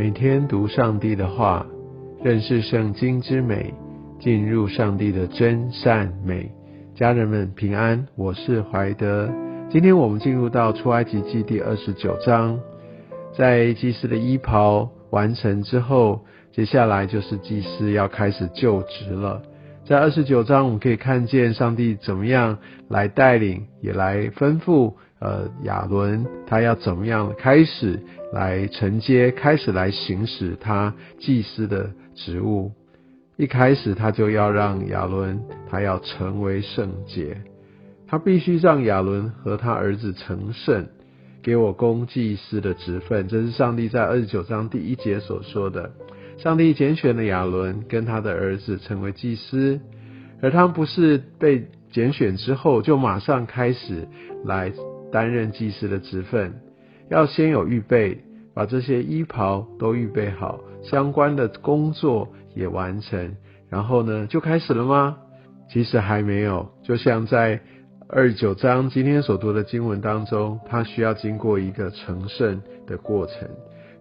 每天读上帝的话，认识圣经之美，进入上帝的真善美。家人们平安，我是怀德。今天我们进入到出埃及记第二十九章，在祭司的衣袍完成之后，接下来就是祭司要开始就职了。在二十九章，我们可以看见上帝怎么样来带领，也来吩咐，呃，亚伦他要怎么样开始来承接，开始来行使他祭司的职务。一开始他就要让亚伦，他要成为圣洁，他必须让亚伦和他儿子成圣，给我供祭司的职分。这是上帝在二十九章第一节所说的。上帝拣选了亚伦跟他的儿子成为祭司，而他不是被拣选之后就马上开始来担任祭司的职分，要先有预备，把这些衣袍都预备好，相关的工作也完成，然后呢就开始了吗？其实还没有，就像在二九章今天所读的经文当中，它需要经过一个成圣的过程。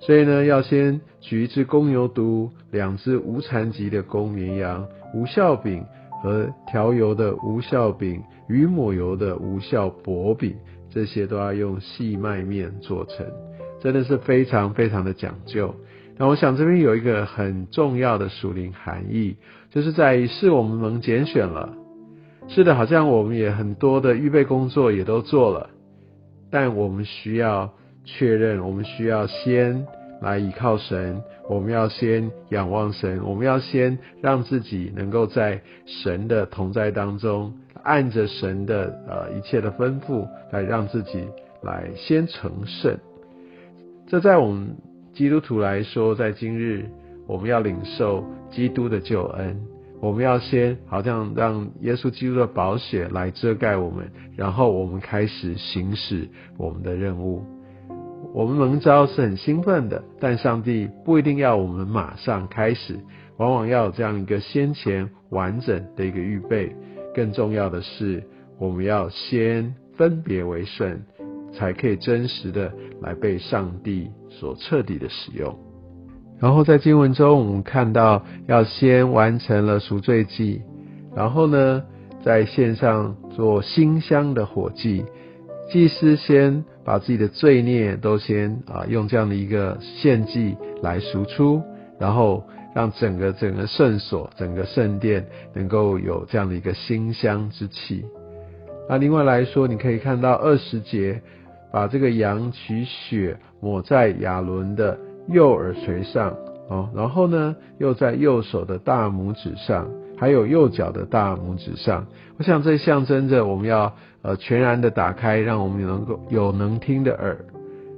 所以呢，要先取一只公牛犊，两只无残疾的公绵羊，无效饼和调油的无效饼与抹油的无效薄饼，这些都要用细麦面做成，真的是非常非常的讲究。那我想这边有一个很重要的属灵含义，就是在于是我们能拣选了，是的，好像我们也很多的预备工作也都做了，但我们需要。确认，我们需要先来依靠神，我们要先仰望神，我们要先让自己能够在神的同在当中，按着神的呃一切的吩咐来让自己来先成圣。这在我们基督徒来说，在今日我们要领受基督的救恩，我们要先好像让耶稣基督的宝血来遮盖我们，然后我们开始行使我们的任务。我们蒙召是很兴奋的，但上帝不一定要我们马上开始，往往要有这样一个先前完整的一个预备。更重要的是，我们要先分别为圣，才可以真实的来被上帝所彻底的使用。然后在经文中，我们看到要先完成了赎罪祭，然后呢，在线上做馨香的火祭。祭司先把自己的罪孽都先啊用这样的一个献祭来赎出，然后让整个整个圣所、整个圣殿能够有这样的一个馨香之气。那另外来说，你可以看到二十节，把这个羊取血抹在亚伦的右耳垂上哦，然后呢又在右手的大拇指上。还有右脚的大拇指上，我想这象征着我们要呃全然的打开，让我们能够有能听的耳。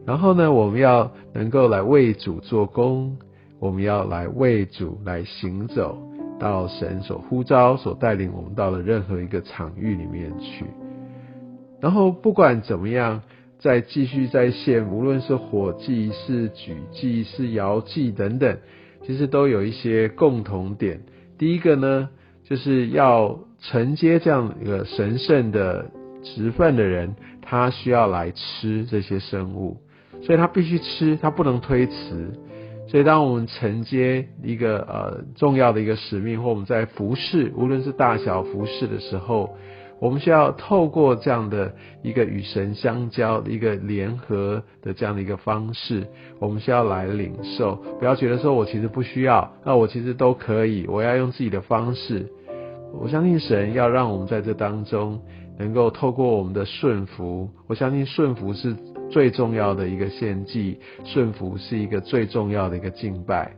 然后呢，我们要能够来为主做工，我们要来为主来行走到神所呼召、所带领我们到了任何一个场域里面去。然后不管怎么样，再继续再现，无论是火祭、是举祭、是摇祭等等，其实都有一些共同点。第一个呢，就是要承接这样一个神圣的职份的人，他需要来吃这些生物，所以他必须吃，他不能推辞。所以当我们承接一个呃重要的一个使命，或我们在服侍，无论是大小服侍的时候。我们需要透过这样的一个与神相交一个联合的这样的一个方式，我们需要来领受，不要觉得说我其实不需要，那我其实都可以，我要用自己的方式。我相信神要让我们在这当中能够透过我们的顺服，我相信顺服是最重要的一个献祭，顺服是一个最重要的一个敬拜，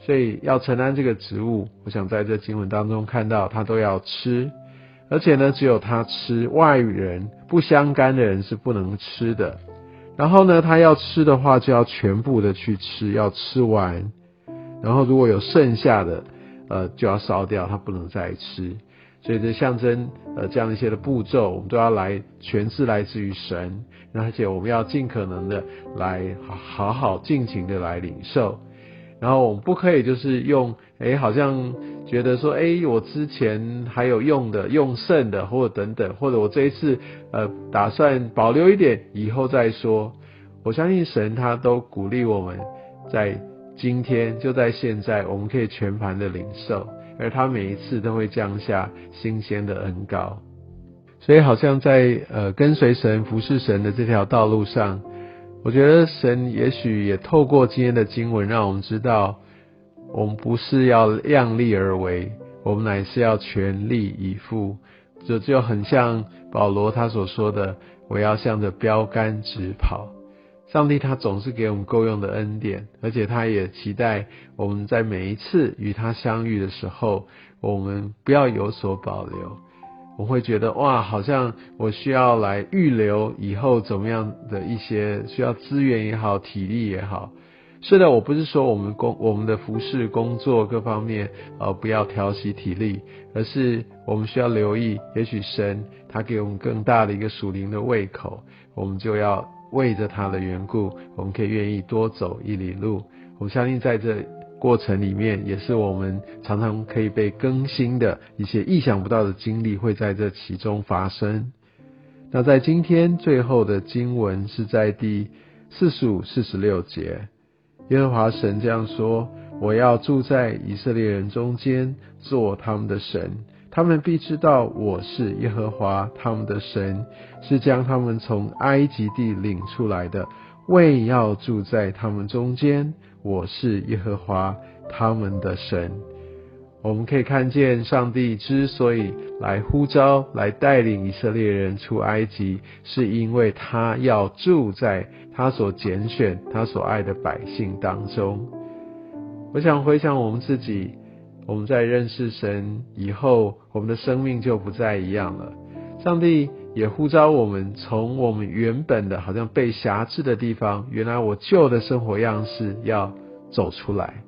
所以要承担这个职务，我想在这经文当中看到他都要吃。而且呢，只有他吃，外人不相干的人是不能吃的。然后呢，他要吃的话，就要全部的去吃，要吃完。然后如果有剩下的，呃，就要烧掉，他不能再吃。所以这象征呃这样一些的步骤，我们都要来全是来自于神，而且我们要尽可能的来好好尽情的来领受。然后我们不可以就是用，哎，好像觉得说，哎，我之前还有用的、用剩的，或者等等，或者我这一次呃打算保留一点，以后再说。我相信神他都鼓励我们在今天就在现在，我们可以全盘的领受，而他每一次都会降下新鲜的恩膏。所以，好像在呃跟随神、服侍神的这条道路上，我觉得神也许也透过今天的经文，让我们知道，我们不是要量力而为，我们乃是要全力以赴。这就很像保罗他所说的：“我要向着标杆直跑。”上帝他总是给我们够用的恩典，而且他也期待我们在每一次与他相遇的时候，我们不要有所保留。我会觉得哇，好像我需要来预留以后怎么样的一些需要资源也好，体力也好。是的，我不是说我们工我们的服饰工作各方面呃不要调息体力，而是我们需要留意，也许神他给我们更大的一个属灵的胃口，我们就要为着他的缘故，我们可以愿意多走一里路。我相信在这。过程里面也是我们常常可以被更新的一些意想不到的经历会在这其中发生。那在今天最后的经文是在第四十五、四十六节，耶和华神这样说：“我要住在以色列人中间，做他们的神，他们必知道我是耶和华他们的神，是将他们从埃及地领出来的，为要住在他们中间。”我是耶和华他们的神。我们可以看见，上帝之所以来呼召、来带领以色列人出埃及，是因为他要住在他所拣选、他所爱的百姓当中。我想回想我们自己，我们在认识神以后，我们的生命就不再一样了。上帝。也呼召我们从我们原本的好像被辖制的地方，原来我旧的生活样式要走出来，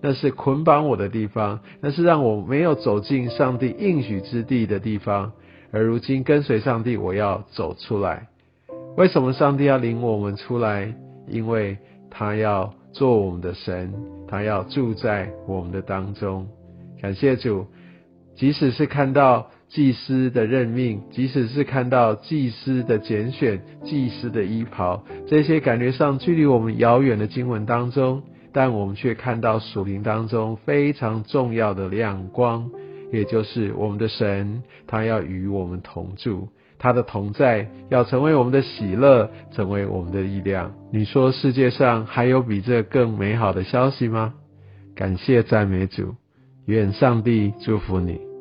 那是捆绑我的地方，那是让我没有走进上帝应许之地的地方。而如今跟随上帝，我要走出来。为什么上帝要领我们出来？因为他要做我们的神，他要住在我们的当中。感谢主，即使是看到。祭司的任命，即使是看到祭司的拣选、祭司的衣袍，这些感觉上距离我们遥远的经文当中，但我们却看到属灵当中非常重要的亮光，也就是我们的神，他要与我们同住，他的同在要成为我们的喜乐，成为我们的力量。你说世界上还有比这更美好的消息吗？感谢赞美主，愿上帝祝福你。